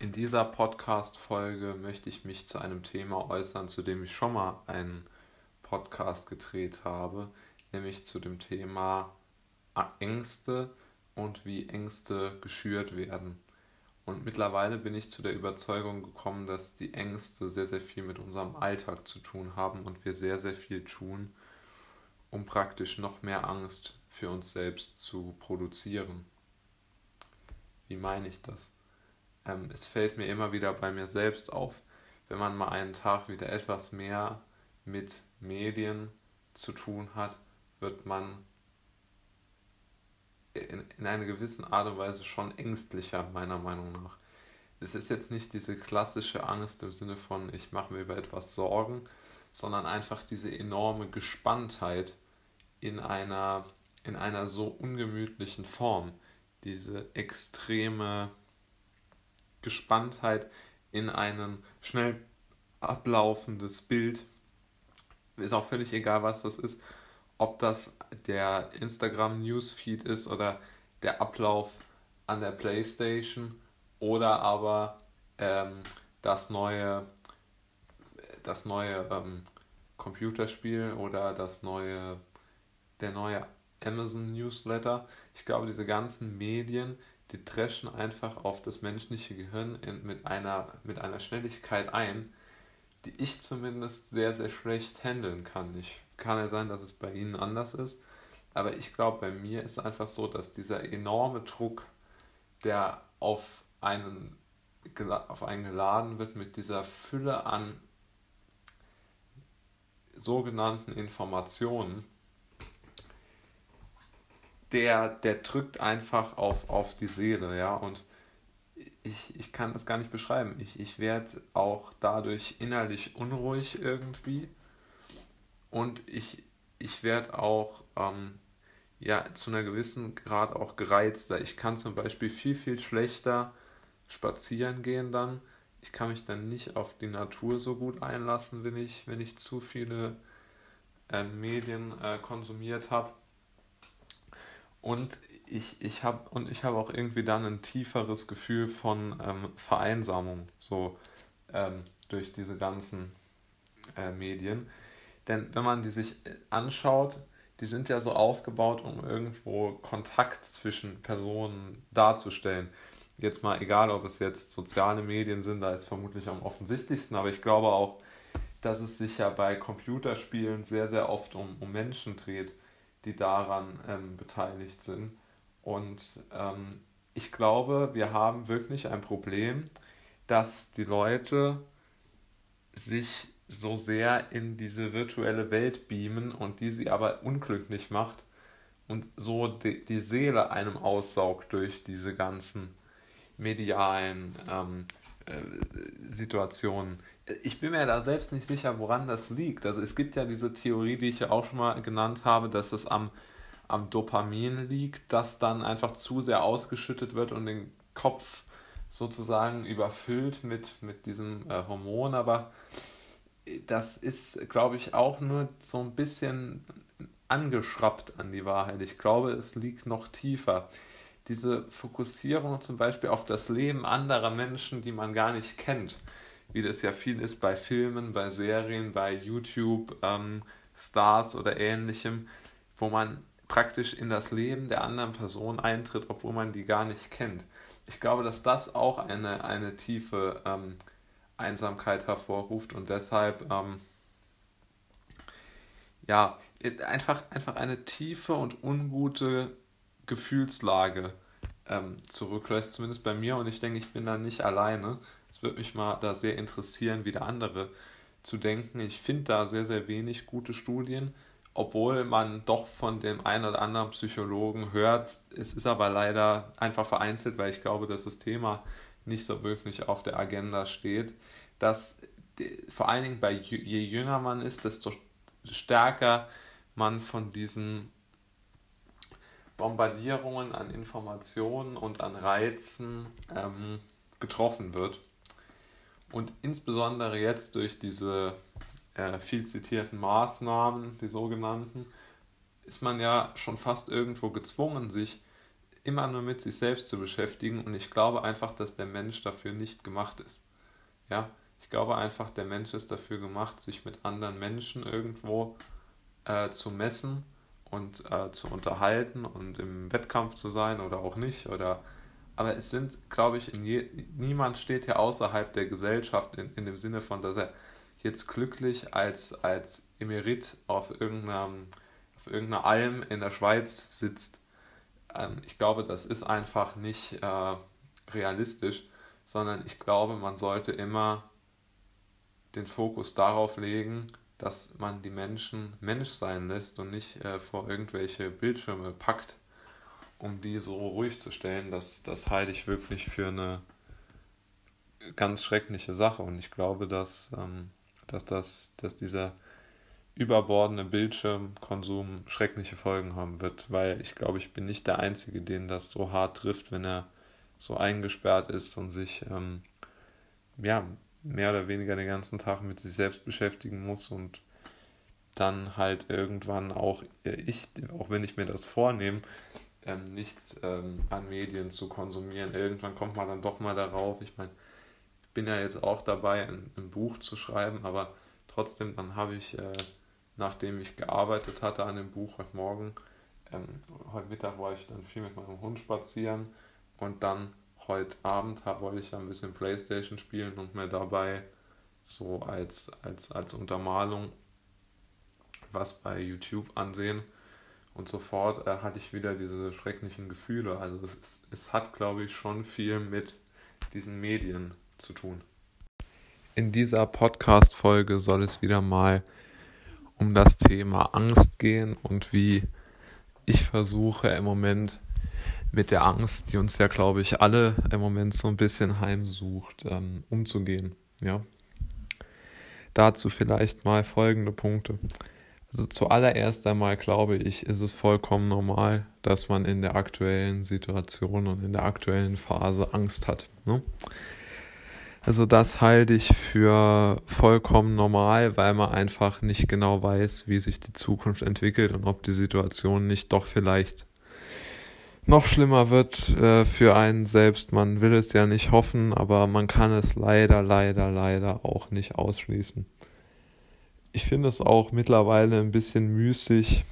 In dieser Podcast-Folge möchte ich mich zu einem Thema äußern, zu dem ich schon mal einen Podcast gedreht habe, nämlich zu dem Thema Ängste und wie Ängste geschürt werden. Und mittlerweile bin ich zu der Überzeugung gekommen, dass die Ängste sehr, sehr viel mit unserem Alltag zu tun haben und wir sehr, sehr viel tun, um praktisch noch mehr Angst für uns selbst zu produzieren. Wie meine ich das? Ähm, es fällt mir immer wieder bei mir selbst auf, wenn man mal einen Tag wieder etwas mehr mit Medien zu tun hat, wird man in, in einer gewissen Art und Weise schon ängstlicher, meiner Meinung nach. Es ist jetzt nicht diese klassische Angst im Sinne von, ich mache mir über etwas Sorgen, sondern einfach diese enorme Gespanntheit in einer, in einer so ungemütlichen Form. Diese extreme Gespanntheit in ein schnell ablaufendes Bild. Ist auch völlig egal, was das ist ob das der Instagram Newsfeed ist oder der Ablauf an der PlayStation oder aber ähm, das neue das neue ähm, Computerspiel oder das neue der neue Amazon Newsletter. Ich glaube, diese ganzen Medien, die dreschen einfach auf das menschliche Gehirn in, mit, einer, mit einer Schnelligkeit ein, die ich zumindest sehr, sehr schlecht handeln kann. Ich kann ja sein, dass es bei Ihnen anders ist. Aber ich glaube, bei mir ist es einfach so, dass dieser enorme Druck, der auf einen, auf einen geladen wird mit dieser Fülle an sogenannten Informationen, der, der drückt einfach auf, auf die Seele, ja, und ich, ich kann das gar nicht beschreiben. Ich, ich werde auch dadurch innerlich unruhig irgendwie und ich, ich werde auch ähm, ja, zu einer gewissen Grad auch gereizter. Ich kann zum Beispiel viel, viel schlechter spazieren gehen dann. Ich kann mich dann nicht auf die Natur so gut einlassen, wenn ich, wenn ich zu viele äh, Medien äh, konsumiert habe. Und ich, ich habe und ich habe auch irgendwie dann ein tieferes Gefühl von ähm, Vereinsamung, so ähm, durch diese ganzen äh, Medien. Denn wenn man die sich anschaut, die sind ja so aufgebaut, um irgendwo Kontakt zwischen Personen darzustellen. Jetzt mal egal, ob es jetzt soziale Medien sind, da ist vermutlich am offensichtlichsten, aber ich glaube auch, dass es sich ja bei Computerspielen sehr, sehr oft um, um Menschen dreht, die daran ähm, beteiligt sind. Und ähm, ich glaube, wir haben wirklich ein Problem, dass die Leute sich so sehr in diese virtuelle Welt beamen und die sie aber unglücklich macht und so die, die Seele einem aussaugt durch diese ganzen medialen ähm, äh, Situationen. Ich bin mir da selbst nicht sicher, woran das liegt. Also es gibt ja diese Theorie, die ich ja auch schon mal genannt habe, dass es am, am Dopamin liegt, das dann einfach zu sehr ausgeschüttet wird und den Kopf sozusagen überfüllt mit, mit diesem äh, Hormon. Aber das ist, glaube ich, auch nur so ein bisschen angeschraubt an die Wahrheit. Ich glaube, es liegt noch tiefer. Diese Fokussierung zum Beispiel auf das Leben anderer Menschen, die man gar nicht kennt, wie das ja viel ist bei Filmen, bei Serien, bei YouTube, ähm, Stars oder ähnlichem, wo man praktisch in das Leben der anderen Person eintritt, obwohl man die gar nicht kennt. Ich glaube, dass das auch eine, eine tiefe ähm, Einsamkeit hervorruft und deshalb ähm, ja einfach, einfach eine tiefe und ungute Gefühlslage ähm, zurücklässt, zumindest bei mir und ich denke, ich bin da nicht alleine. Es würde mich mal da sehr interessieren, wie der andere zu denken. Ich finde da sehr, sehr wenig gute Studien, obwohl man doch von dem einen oder anderen Psychologen hört. Es ist aber leider einfach vereinzelt, weil ich glaube, dass das Thema nicht so wirklich auf der Agenda steht, dass vor allen Dingen bei je jünger man ist, desto stärker man von diesen Bombardierungen an Informationen und an Reizen ähm, getroffen wird. Und insbesondere jetzt durch diese äh, viel zitierten Maßnahmen, die sogenannten, ist man ja schon fast irgendwo gezwungen, sich immer nur mit sich selbst zu beschäftigen und ich glaube einfach, dass der Mensch dafür nicht gemacht ist. Ja, ich glaube einfach, der Mensch ist dafür gemacht, sich mit anderen Menschen irgendwo äh, zu messen und äh, zu unterhalten und im Wettkampf zu sein oder auch nicht. Oder aber es sind, glaube ich, je, niemand steht hier außerhalb der Gesellschaft in, in dem Sinne von, dass er jetzt glücklich als, als Emerit auf irgendeiner, auf irgendeiner Alm in der Schweiz sitzt. Ähm, ich glaube, das ist einfach nicht äh, realistisch, sondern ich glaube, man sollte immer den Fokus darauf legen, dass man die Menschen Mensch sein lässt und nicht äh, vor irgendwelche Bildschirme packt, um die so ruhig zu stellen. Das, das halte ich wirklich für eine ganz schreckliche Sache und ich glaube, dass, ähm, dass, das, dass dieser überbordende Bildschirmkonsum schreckliche Folgen haben wird, weil ich glaube, ich bin nicht der Einzige, den das so hart trifft, wenn er so eingesperrt ist und sich ähm, ja, mehr oder weniger den ganzen Tag mit sich selbst beschäftigen muss und dann halt irgendwann auch äh, ich, auch wenn ich mir das vornehme, ähm, nichts ähm, an Medien zu konsumieren. Irgendwann kommt man dann doch mal darauf. Ich meine, ich bin ja jetzt auch dabei, ein, ein Buch zu schreiben, aber trotzdem, dann habe ich, äh, nachdem ich gearbeitet hatte an dem Buch heute Morgen, ähm, heute Mittag war ich dann viel mit meinem Hund spazieren und dann heute Abend wollte ich ein bisschen Playstation spielen und mir dabei so als, als, als Untermalung was bei YouTube ansehen. Und sofort äh, hatte ich wieder diese schrecklichen Gefühle. Also es, es hat, glaube ich, schon viel mit diesen Medien zu tun. In dieser Podcast-Folge soll es wieder mal um das Thema Angst gehen und wie ich versuche im Moment mit der Angst, die uns ja, glaube ich, alle im Moment so ein bisschen heimsucht, ähm, umzugehen. Ja. Dazu vielleicht mal folgende Punkte. Also zuallererst einmal glaube ich, ist es vollkommen normal, dass man in der aktuellen Situation und in der aktuellen Phase Angst hat. Ne? Also das halte ich für vollkommen normal, weil man einfach nicht genau weiß, wie sich die Zukunft entwickelt und ob die Situation nicht doch vielleicht noch schlimmer wird äh, für einen selbst. Man will es ja nicht hoffen, aber man kann es leider, leider, leider auch nicht ausschließen. Ich finde es auch mittlerweile ein bisschen müßig,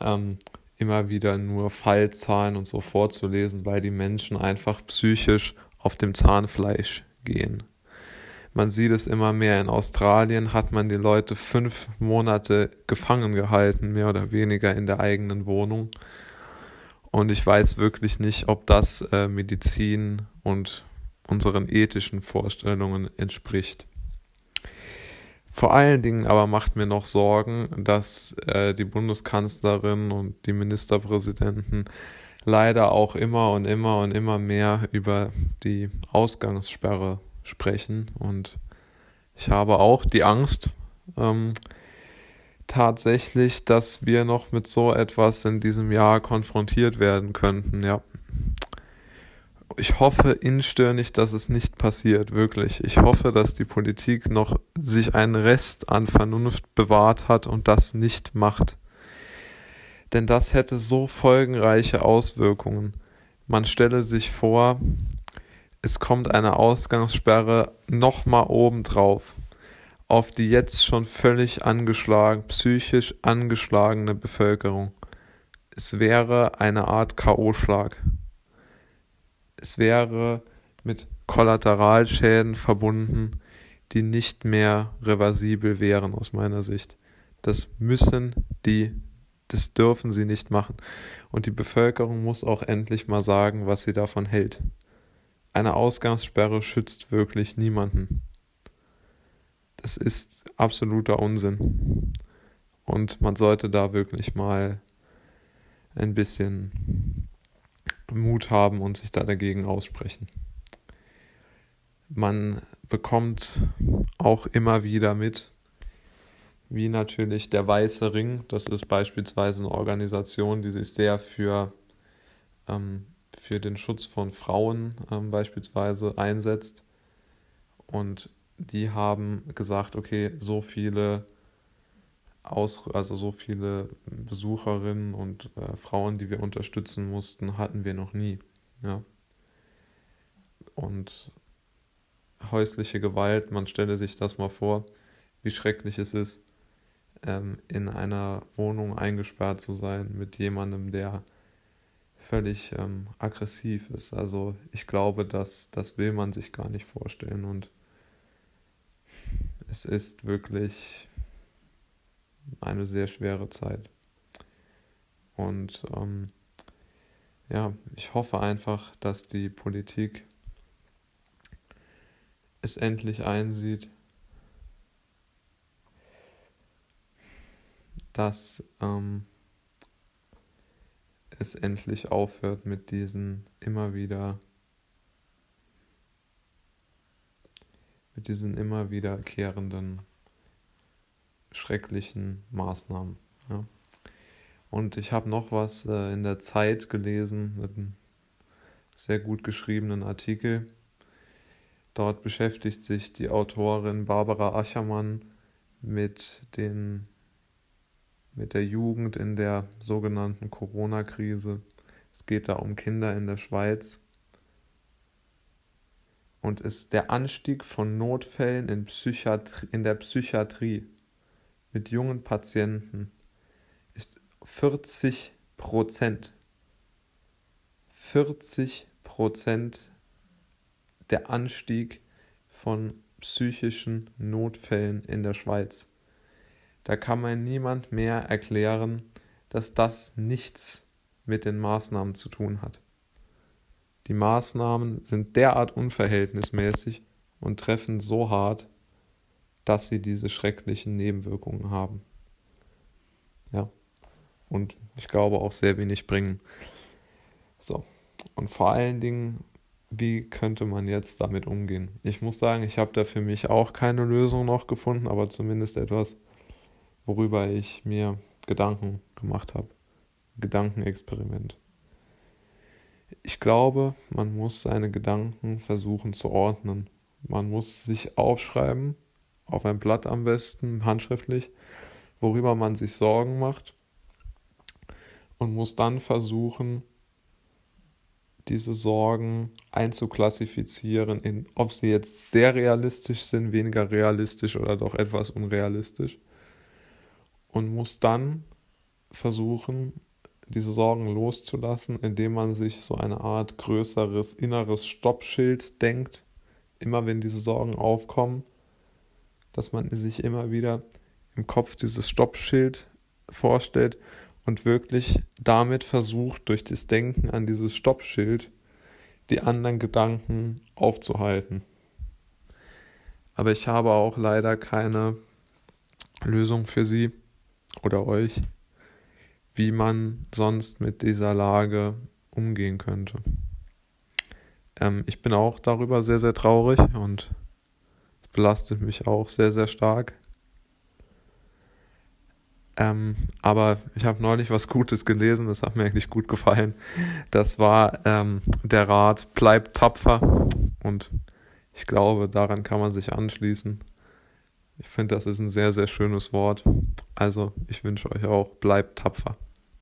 ähm, immer wieder nur Fallzahlen und so vorzulesen, weil die Menschen einfach psychisch auf dem Zahnfleisch gehen. Man sieht es immer mehr. In Australien hat man die Leute fünf Monate gefangen gehalten, mehr oder weniger in der eigenen Wohnung und ich weiß wirklich nicht, ob das äh, Medizin und unseren ethischen Vorstellungen entspricht. Vor allen Dingen aber macht mir noch Sorgen, dass äh, die Bundeskanzlerin und die Ministerpräsidenten leider auch immer und immer und immer mehr über die Ausgangssperre sprechen. Und ich habe auch die Angst, ähm, tatsächlich, dass wir noch mit so etwas in diesem Jahr konfrontiert werden könnten, ja. Ich hoffe inständig, dass es nicht passiert, wirklich. Ich hoffe, dass die Politik noch sich einen Rest an Vernunft bewahrt hat und das nicht macht. Denn das hätte so folgenreiche Auswirkungen. Man stelle sich vor, es kommt eine Ausgangssperre nochmal obendrauf auf die jetzt schon völlig angeschlagen, psychisch angeschlagene Bevölkerung. Es wäre eine Art K.O.-Schlag. Es wäre mit Kollateralschäden verbunden, die nicht mehr reversibel wären aus meiner Sicht. Das müssen die, das dürfen sie nicht machen. Und die Bevölkerung muss auch endlich mal sagen, was sie davon hält. Eine Ausgangssperre schützt wirklich niemanden es ist absoluter Unsinn. Und man sollte da wirklich mal ein bisschen Mut haben und sich da dagegen aussprechen. Man bekommt auch immer wieder mit, wie natürlich der Weiße Ring, das ist beispielsweise eine Organisation, die sich sehr für, ähm, für den Schutz von Frauen ähm, beispielsweise einsetzt. Und die haben gesagt, okay, so viele Aus, also so viele Besucherinnen und äh, Frauen, die wir unterstützen mussten, hatten wir noch nie. Ja. Und häusliche Gewalt, man stelle sich das mal vor, wie schrecklich es ist, ähm, in einer Wohnung eingesperrt zu sein mit jemandem, der völlig ähm, aggressiv ist. Also ich glaube, dass das will man sich gar nicht vorstellen und es ist wirklich eine sehr schwere Zeit. Und ähm, ja, ich hoffe einfach, dass die Politik es endlich einsieht, dass ähm, es endlich aufhört mit diesen immer wieder mit diesen immer wiederkehrenden schrecklichen Maßnahmen. Ja. Und ich habe noch was äh, in der Zeit gelesen mit einem sehr gut geschriebenen Artikel. Dort beschäftigt sich die Autorin Barbara Achermann mit den mit der Jugend in der sogenannten Corona-Krise. Es geht da um Kinder in der Schweiz. Und ist der Anstieg von Notfällen in, Psychiatrie, in der Psychiatrie mit jungen Patienten ist 40 Prozent. 40 Prozent der Anstieg von psychischen Notfällen in der Schweiz. Da kann man niemand mehr erklären, dass das nichts mit den Maßnahmen zu tun hat. Die Maßnahmen sind derart unverhältnismäßig und treffen so hart, dass sie diese schrecklichen Nebenwirkungen haben. Ja. Und ich glaube auch sehr wenig bringen. So. Und vor allen Dingen, wie könnte man jetzt damit umgehen? Ich muss sagen, ich habe da für mich auch keine Lösung noch gefunden, aber zumindest etwas, worüber ich mir Gedanken gemacht habe. Gedankenexperiment. Ich glaube, man muss seine Gedanken versuchen zu ordnen. Man muss sich aufschreiben, auf ein Blatt am besten, handschriftlich, worüber man sich Sorgen macht und muss dann versuchen, diese Sorgen einzuklassifizieren, in, ob sie jetzt sehr realistisch sind, weniger realistisch oder doch etwas unrealistisch. Und muss dann versuchen, diese Sorgen loszulassen, indem man sich so eine Art größeres inneres Stoppschild denkt, immer wenn diese Sorgen aufkommen, dass man sich immer wieder im Kopf dieses Stoppschild vorstellt und wirklich damit versucht, durch das Denken an dieses Stoppschild die anderen Gedanken aufzuhalten. Aber ich habe auch leider keine Lösung für Sie oder euch, wie man sonst mit dieser Lage umgehen könnte. Ähm, ich bin auch darüber sehr, sehr traurig und belastet mich auch sehr, sehr stark. Ähm, aber ich habe neulich was Gutes gelesen, das hat mir eigentlich gut gefallen. Das war ähm, der Rat, bleibt tapfer. Und ich glaube, daran kann man sich anschließen. Ich finde, das ist ein sehr, sehr schönes Wort. Also, ich wünsche euch auch, bleibt tapfer.